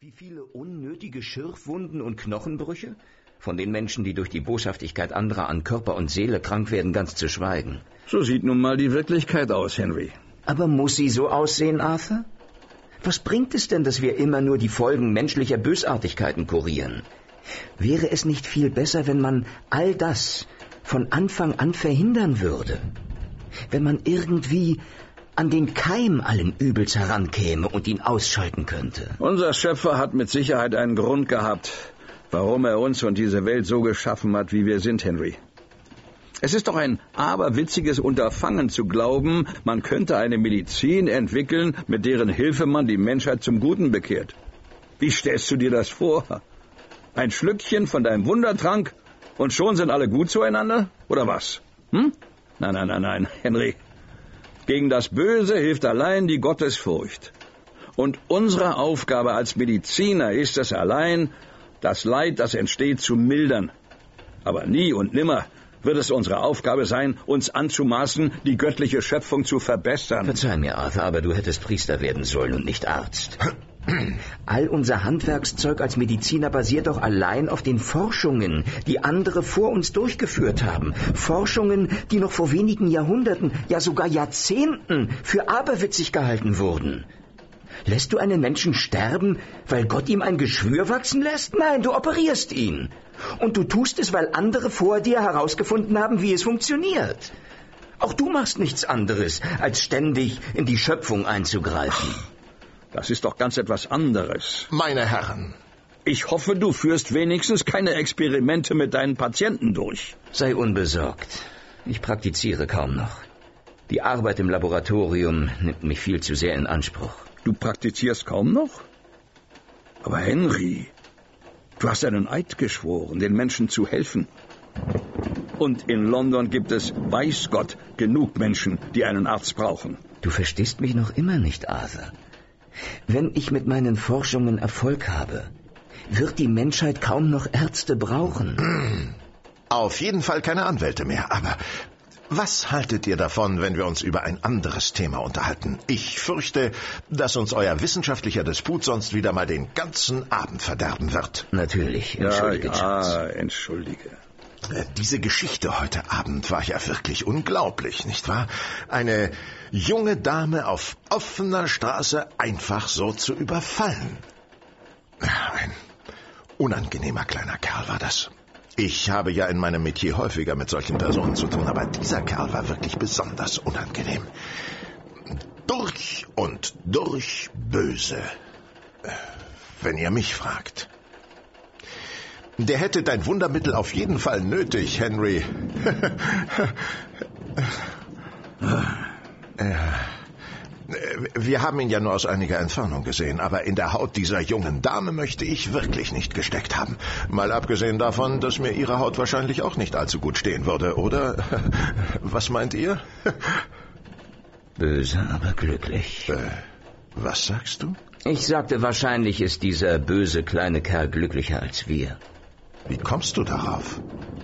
Wie viele unnötige Schürfwunden und Knochenbrüche? Von den Menschen, die durch die Boshaftigkeit anderer an Körper und Seele krank werden, ganz zu schweigen. So sieht nun mal die Wirklichkeit aus, Henry. Aber muss sie so aussehen, Arthur? Was bringt es denn, dass wir immer nur die Folgen menschlicher Bösartigkeiten kurieren? Wäre es nicht viel besser, wenn man all das von Anfang an verhindern würde? Wenn man irgendwie an den Keim allen Übels herankäme und ihn ausschalten könnte. Unser Schöpfer hat mit Sicherheit einen Grund gehabt, warum er uns und diese Welt so geschaffen hat, wie wir sind, Henry. Es ist doch ein aberwitziges Unterfangen zu glauben, man könnte eine Medizin entwickeln, mit deren Hilfe man die Menschheit zum Guten bekehrt. Wie stellst du dir das vor? Ein Schlückchen von deinem Wundertrank und schon sind alle gut zueinander? Oder was? Hm? Nein, nein, nein, nein, Henry. Gegen das Böse hilft allein die Gottesfurcht. Und unsere Aufgabe als Mediziner ist es allein, das Leid, das entsteht, zu mildern. Aber nie und nimmer wird es unsere Aufgabe sein, uns anzumaßen, die göttliche Schöpfung zu verbessern. Verzeih mir, Arthur, aber du hättest Priester werden sollen und nicht Arzt. All unser Handwerkszeug als Mediziner basiert doch allein auf den Forschungen, die andere vor uns durchgeführt haben. Forschungen, die noch vor wenigen Jahrhunderten, ja sogar Jahrzehnten für aberwitzig gehalten wurden. Lässt du einen Menschen sterben, weil Gott ihm ein Geschwür wachsen lässt? Nein, du operierst ihn. Und du tust es, weil andere vor dir herausgefunden haben, wie es funktioniert. Auch du machst nichts anderes, als ständig in die Schöpfung einzugreifen. Das ist doch ganz etwas anderes. Meine Herren. Ich hoffe, du führst wenigstens keine Experimente mit deinen Patienten durch. Sei unbesorgt. Ich praktiziere kaum noch. Die Arbeit im Laboratorium nimmt mich viel zu sehr in Anspruch. Du praktizierst kaum noch? Aber Henry, du hast einen Eid geschworen, den Menschen zu helfen. Und in London gibt es, weiß Gott, genug Menschen, die einen Arzt brauchen. Du verstehst mich noch immer nicht, Arthur. Wenn ich mit meinen Forschungen Erfolg habe, wird die Menschheit kaum noch Ärzte brauchen. Auf jeden Fall keine Anwälte mehr. Aber was haltet ihr davon, wenn wir uns über ein anderes Thema unterhalten? Ich fürchte, dass uns euer wissenschaftlicher Disput sonst wieder mal den ganzen Abend verderben wird. Natürlich, entschuldige, ja, ja, entschuldige. Äh, diese Geschichte heute Abend war ja wirklich unglaublich, nicht wahr? Eine junge Dame auf offener Straße einfach so zu überfallen. Ein unangenehmer kleiner Kerl war das. Ich habe ja in meinem Metier häufiger mit solchen Personen zu tun, aber dieser Kerl war wirklich besonders unangenehm. Durch und durch böse, äh, wenn ihr mich fragt. Der hätte dein Wundermittel auf jeden Fall nötig, Henry. Wir haben ihn ja nur aus einiger Entfernung gesehen, aber in der Haut dieser jungen Dame möchte ich wirklich nicht gesteckt haben. Mal abgesehen davon, dass mir ihre Haut wahrscheinlich auch nicht allzu gut stehen würde, oder? Was meint ihr? Böse, aber glücklich. Äh, was sagst du? Ich sagte, wahrscheinlich ist dieser böse kleine Kerl glücklicher als wir. Wie kommst du darauf?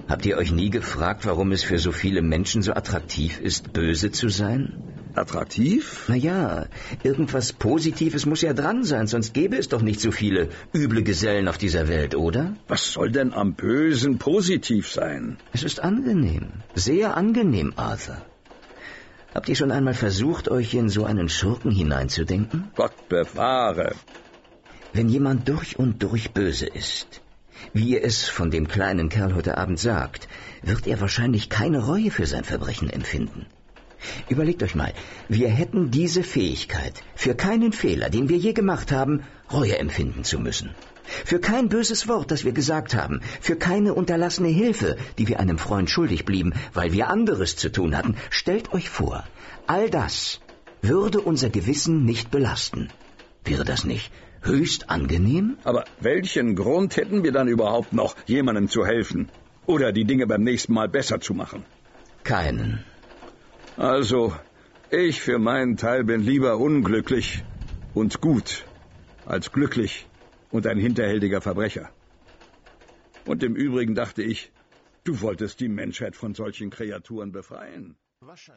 Habt ihr euch nie gefragt, warum es für so viele Menschen so attraktiv ist, böse zu sein? Attraktiv? Naja, irgendwas Positives muss ja dran sein, sonst gäbe es doch nicht so viele üble Gesellen auf dieser Welt, oder? Was soll denn am Bösen positiv sein? Es ist angenehm, sehr angenehm, Arthur. Habt ihr schon einmal versucht, euch in so einen Schurken hineinzudenken? Gott bewahre. Wenn jemand durch und durch böse ist, wie ihr es von dem kleinen Kerl heute Abend sagt, wird er wahrscheinlich keine Reue für sein Verbrechen empfinden. Überlegt euch mal, wir hätten diese Fähigkeit, für keinen Fehler, den wir je gemacht haben, Reue empfinden zu müssen. Für kein böses Wort, das wir gesagt haben, für keine unterlassene Hilfe, die wir einem Freund schuldig blieben, weil wir anderes zu tun hatten. Stellt euch vor, all das würde unser Gewissen nicht belasten. Wäre das nicht höchst angenehm? Aber welchen Grund hätten wir dann überhaupt noch, jemandem zu helfen? Oder die Dinge beim nächsten Mal besser zu machen? Keinen. Also, ich für meinen Teil bin lieber unglücklich und gut als glücklich und ein hinterhältiger Verbrecher. Und im Übrigen dachte ich, du wolltest die Menschheit von solchen Kreaturen befreien.